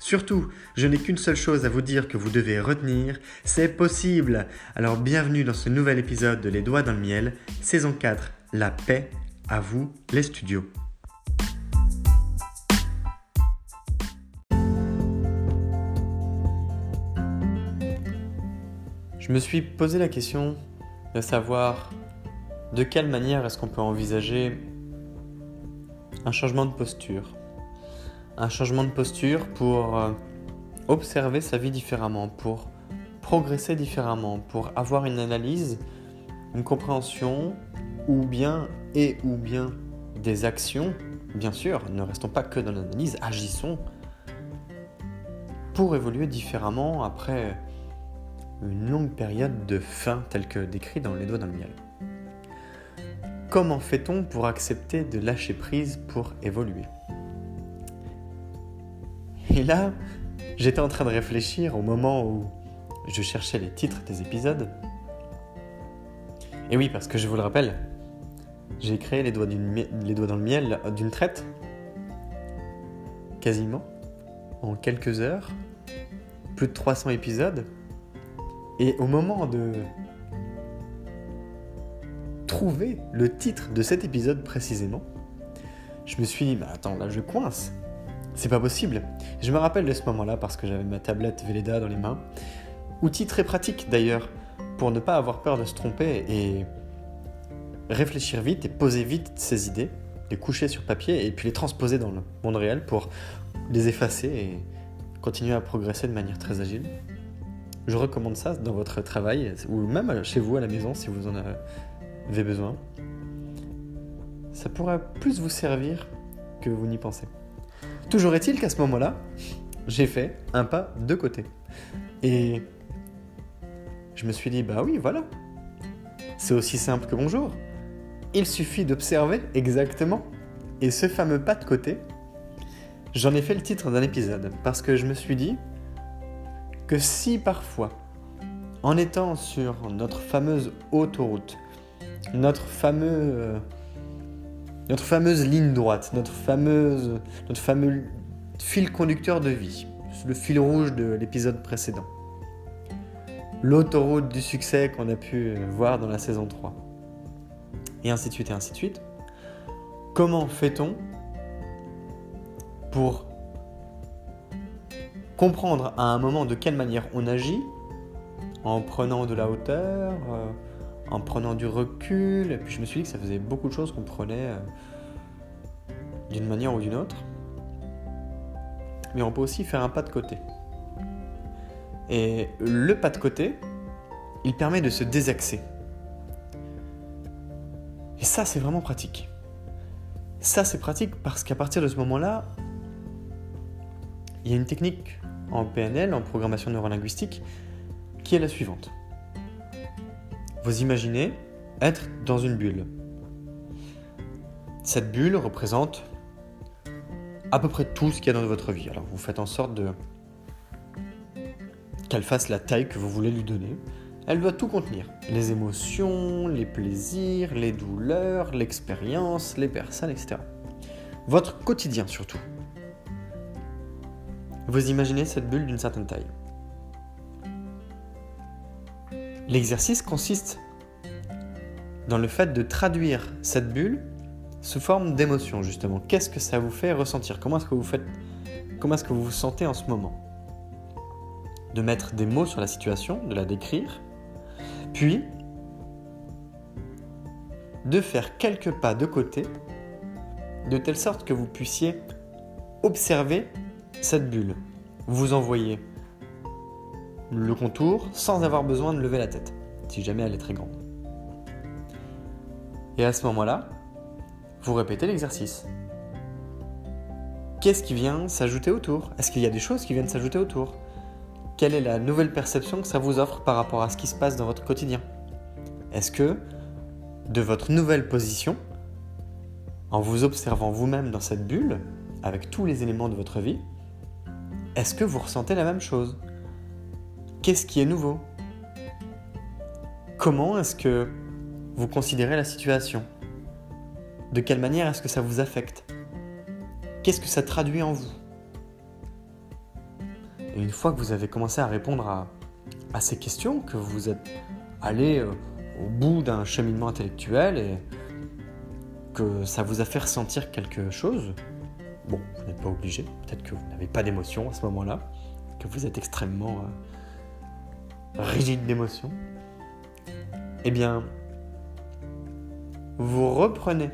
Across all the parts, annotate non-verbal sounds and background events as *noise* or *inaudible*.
Surtout, je n'ai qu'une seule chose à vous dire que vous devez retenir, c'est possible. Alors bienvenue dans ce nouvel épisode de Les Doigts dans le Miel, saison 4, La paix, à vous les studios. Je me suis posé la question de savoir de quelle manière est-ce qu'on peut envisager un changement de posture un changement de posture pour euh, observer sa vie différemment, pour progresser différemment, pour avoir une analyse, une compréhension, ou bien et ou bien des actions. Bien sûr, ne restons pas que dans l'analyse, agissons pour évoluer différemment après une longue période de faim telle que décrit dans Les Doigts dans le Miel. Comment fait-on pour accepter de lâcher prise pour évoluer? Et là, j'étais en train de réfléchir au moment où je cherchais les titres des épisodes. Et oui, parce que je vous le rappelle, j'ai créé les doigts, dans le miel d'une traite, quasiment, en quelques heures, plus de 300 épisodes. Et au moment de trouver le titre de cet épisode précisément, je me suis dit, bah attends, là je coince. C'est pas possible. Je me rappelle de ce moment-là parce que j'avais ma tablette Velleda dans les mains. Outil très pratique d'ailleurs pour ne pas avoir peur de se tromper et réfléchir vite et poser vite ses idées, les coucher sur papier et puis les transposer dans le monde réel pour les effacer et continuer à progresser de manière très agile. Je recommande ça dans votre travail ou même chez vous à la maison si vous en avez besoin. Ça pourra plus vous servir que vous n'y pensez. Toujours est-il qu'à ce moment-là, j'ai fait un pas de côté. Et je me suis dit, bah oui, voilà. C'est aussi simple que bonjour. Il suffit d'observer exactement. Et ce fameux pas de côté, j'en ai fait le titre d'un épisode. Parce que je me suis dit que si parfois, en étant sur notre fameuse autoroute, notre fameux euh, notre fameuse ligne droite, notre, fameuse, fameux fil conducteur de vie, le fil rouge de l'épisode précédent. L'autoroute du succès qu'on a pu voir dans la saison 3. Et ainsi de suite et ainsi de suite. Comment fait-on pour comprendre à un moment de quelle manière on agit en prenant de la hauteur, euh, en prenant du recul. Et puis je me suis dit que ça faisait beaucoup de choses qu'on prenait euh, d'une manière ou d'une autre. Mais on peut aussi faire un pas de côté. Et le pas de côté, il permet de se désaxer. Et ça, c'est vraiment pratique. Ça, c'est pratique parce qu'à partir de ce moment-là, Il y a une technique en PNL, en programmation neurolinguistique, qui est la suivante. Vous imaginez être dans une bulle. Cette bulle représente à peu près tout ce qu'il y a dans votre vie. Alors vous faites en sorte de qu'elle fasse la taille que vous voulez lui donner. Elle doit tout contenir. Les émotions, les plaisirs, les douleurs, l'expérience, les personnes, etc. Votre quotidien surtout. Vous imaginez cette bulle d'une certaine taille. L'exercice consiste dans le fait de traduire cette bulle sous forme d'émotion justement. Qu'est-ce que ça vous fait ressentir? Comment est-ce que vous vous sentez en ce moment? De mettre des mots sur la situation, de la décrire, puis de faire quelques pas de côté, de telle sorte que vous puissiez observer cette bulle. Vous envoyez le contour sans avoir besoin de lever la tête, si jamais elle est très grande. Et à ce moment-là, vous répétez l'exercice. Qu'est-ce qui vient s'ajouter autour? Est-ce qu'il y a des choses qui viennent s'ajouter autour? Quelle est la nouvelle perception que ça vous offre par rapport à ce qui se passe dans votre quotidien? Est-ce que, de votre nouvelle position, en vous observant vous-même dans cette bulle, avec tous les éléments de votre vie, est-ce que vous ressentez la même chose? Qu'est-ce qui est nouveau? Comment est-ce que vous considérez la situation? De quelle manière est-ce que ça vous affecte? Qu'est-ce que ça traduit en vous? Et une fois que vous avez commencé à répondre à, ces questions, que vous êtes allé euh, au bout d'un cheminement intellectuel et que ça vous a fait ressentir quelque chose, bon, vous n'êtes pas obligé, peut-être que vous n'avez pas d'émotion à ce moment-là, que vous êtes extrêmement euh, rigide d'émotion, eh bien, vous reprenez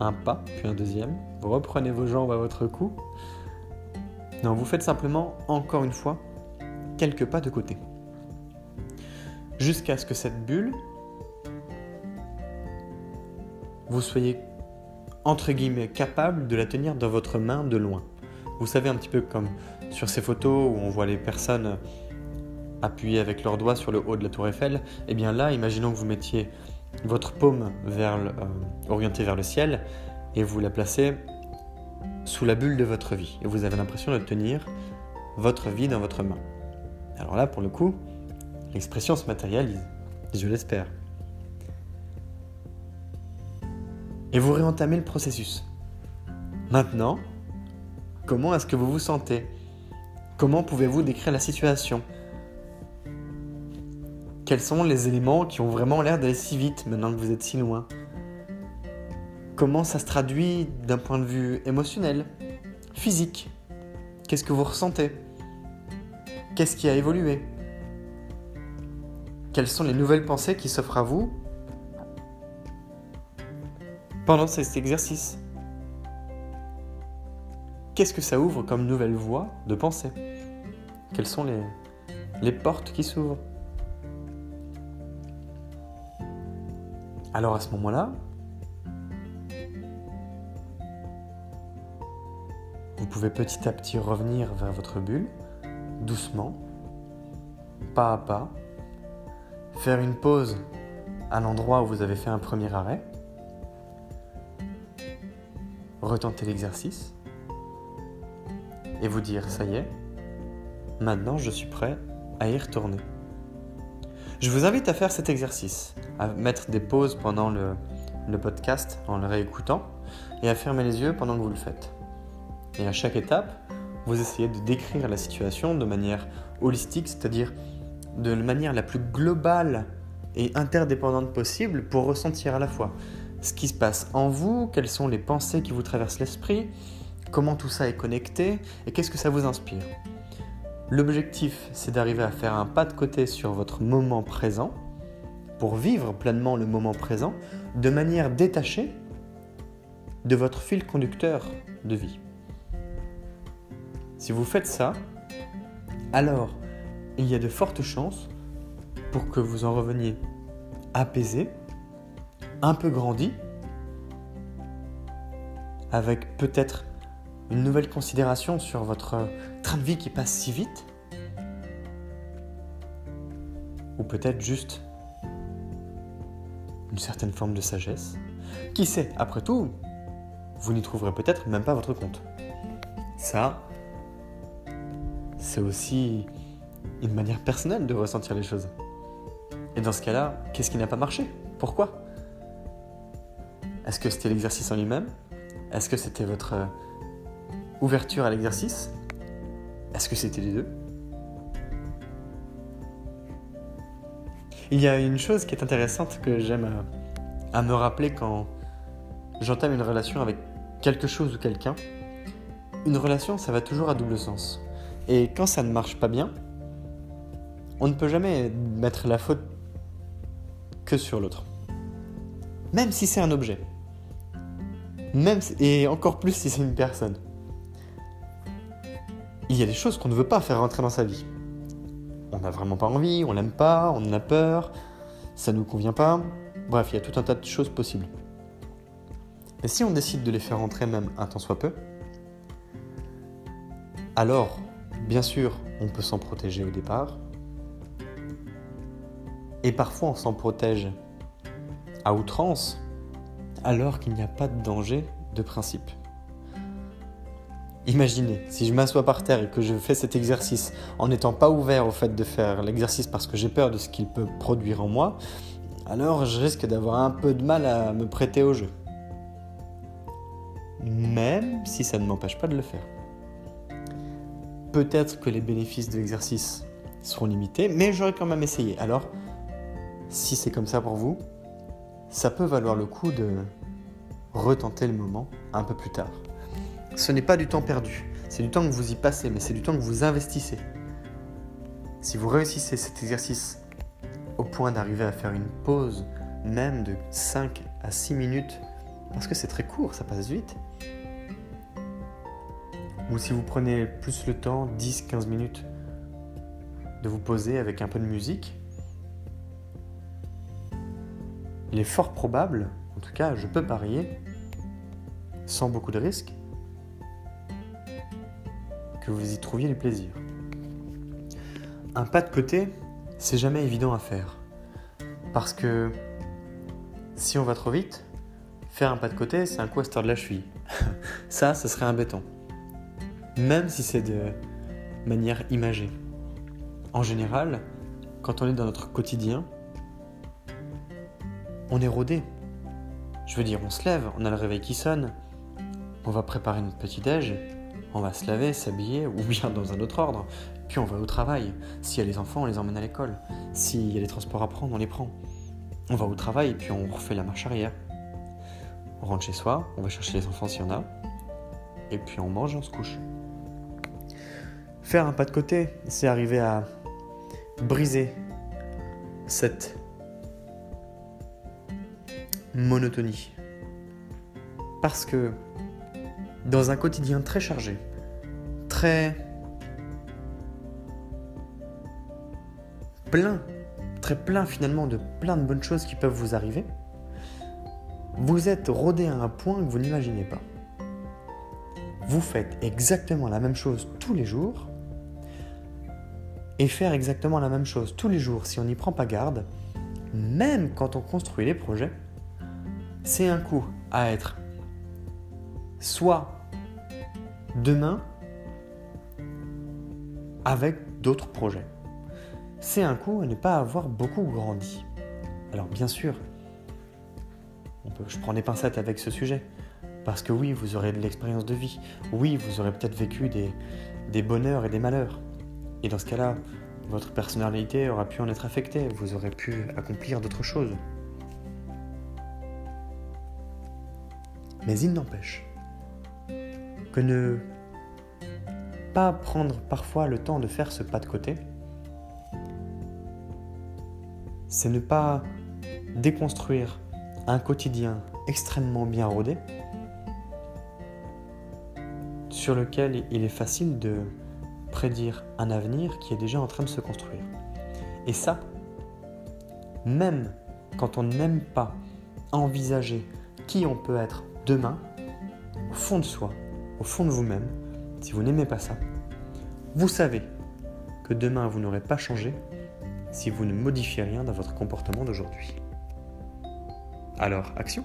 un pas, puis un deuxième, vous reprenez vos jambes à votre cou. Non, vous faites simplement, encore une fois, quelques pas de côté. Jusqu'à ce que cette bulle, vous soyez, entre guillemets, capable de la tenir dans votre main de loin. Vous savez, un petit peu comme sur ces photos où on voit les personnes appuyés avec leurs doigts sur le haut de la tour Eiffel, eh bien là, imaginons que vous mettiez votre paume euh, orientée vers le ciel et vous la placez sous la bulle de votre vie. Et vous avez l'impression de tenir votre vie dans votre main. Alors là, pour le coup, l'expression se matérialise, je l'espère. Et vous réentamez le processus. Maintenant, comment est-ce que vous vous sentez? Comment pouvez-vous décrire la situation? Quels sont les éléments qui ont vraiment l'air d'aller si vite maintenant que vous êtes si loin? Comment ça se traduit d'un point de vue émotionnel, physique? Qu'est-ce que vous ressentez? Qu'est-ce qui a évolué? Quelles sont les nouvelles pensées qui s'offrent à vous pendant cet exercice Qu'est-ce que ça ouvre comme nouvelle voie de pensée? Quelles sont les, les portes qui s'ouvrent Alors à ce moment-là, vous pouvez petit à petit revenir vers votre bulle, doucement, pas à pas, faire une pause à l'endroit où vous avez fait un premier arrêt, retenter l'exercice et vous dire ça y est, maintenant je suis prêt à y retourner. Je vous invite à faire cet exercice, à mettre des pauses pendant le, podcast en le réécoutant et à fermer les yeux pendant que vous le faites. Et à chaque étape, vous essayez de décrire la situation de manière holistique, c'est-à-dire de manière la plus globale et interdépendante possible pour ressentir à la fois ce qui se passe en vous, quelles sont les pensées qui vous traversent l'esprit, comment tout ça est connecté et qu'est-ce que ça vous inspire. L'objectif, c'est d'arriver à faire un pas de côté sur votre moment présent pour vivre pleinement le moment présent de manière détachée de votre fil conducteur de vie. Si vous faites ça, alors il y a de fortes chances pour que vous en reveniez apaisé, un peu grandi, avec peut-être une nouvelle considération sur votre train de vie qui passe si vite Ou peut-être juste une certaine forme de sagesse Qui sait, après tout, vous n'y trouverez peut-être même pas votre compte. Ça, c'est aussi une manière personnelle de ressentir les choses. Et dans ce cas-là, qu'est-ce qui n'a pas marché? Pourquoi? Est-ce que c'était l'exercice en lui-même? Est-ce que c'était votre ouverture à l'exercice Est-ce que c'était les deux? Il y a une chose qui est intéressante que j'aime euh, à, me rappeler quand j'entame une relation avec quelque chose ou quelqu'un. Une relation, ça va toujours à double sens. Et quand ça ne marche pas bien, on ne peut jamais mettre la faute que sur l'autre. Même si c'est un objet. Même et encore plus si c'est une personne. Il y a des choses qu'on ne veut pas faire rentrer dans sa vie. On n'a vraiment pas envie, on l'aime pas, on en a peur, ça ne nous convient pas. Bref, il y a tout un tas de choses possibles. Mais si on décide de les faire rentrer même un temps soit peu, alors, bien sûr, on peut s'en protéger au départ, et parfois on s'en protège à outrance alors qu'il n'y a pas de danger de principe. Imaginez, si je m'assois par terre et que je fais cet exercice en n'étant pas ouvert au fait de faire l'exercice parce que j'ai peur de ce qu'il peut produire en moi, alors je risque d'avoir un peu de mal à me prêter au jeu. Même si ça ne m'empêche pas de le faire. Peut-être que les bénéfices de l'exercice seront limités, mais j'aurais quand même essayé. Alors, si c'est comme ça pour vous, ça peut valoir le coup de retenter le moment un peu plus tard. Ce n'est pas du temps perdu, c'est du temps que vous y passez, mais c'est du temps que vous investissez. Si vous réussissez cet exercice au point d'arriver à faire une pause même de 5 à 6 minutes, parce que c'est très court, ça passe vite, ou si vous prenez plus le temps, 10-15 minutes, de vous poser avec un peu de musique, il est fort probable, en tout cas je peux parier, sans beaucoup de risques, vous y trouviez du plaisir. Un pas de côté, c'est jamais évident à faire. Parce que si on va trop vite, faire un pas de côté, c'est un coup de la cheville. *laughs* Ça, ce serait un béton. Même si c'est de manière imagée. En général, quand on est dans notre quotidien, on est rodé. Je veux dire, on se lève, on a le réveil qui sonne, on va préparer notre petit-déj, on va se laver, s'habiller, ou bien dans un autre ordre, puis on va au travail. S'il y a les enfants, on les emmène à l'école. S'il y a les transports à prendre, on les prend. On va au travail, puis on refait la marche arrière. On rentre chez soi, on va chercher les enfants s'il y en a, et puis on mange et on se couche. Faire un pas de côté, c'est arriver à briser cette monotonie. Parce que dans un quotidien très chargé, très plein, très plein finalement de plein de bonnes choses qui peuvent vous arriver, vous êtes rodé à un point que vous n'imaginez pas. Vous faites exactement la même chose tous les jours, et faire exactement la même chose tous les jours si on n'y prend pas garde, même quand on construit les projets, c'est un coup à être soit demain avec d'autres projets. C'est un coup à ne pas avoir beaucoup grandi. Alors bien sûr, je prends des pincettes avec ce sujet. Parce que oui, vous aurez de l'expérience de vie. Oui, vous aurez peut-être vécu des, des bonheurs et des malheurs. Et dans ce cas-là, votre personnalité aura pu en être affectée. Vous aurez pu accomplir d'autres choses. Mais il n'empêche que ne pas prendre parfois le temps de faire ce pas de côté, c'est ne pas déconstruire un quotidien extrêmement bien rodé sur lequel il est facile de prédire un avenir qui est déjà en train de se construire. Et ça, même quand on n'aime pas envisager qui on peut être demain, au fond de soi, au fond de vous-même, si vous n'aimez pas ça, vous savez que demain vous n'aurez pas changé si vous ne modifiez rien dans votre comportement d'aujourd'hui. Alors, action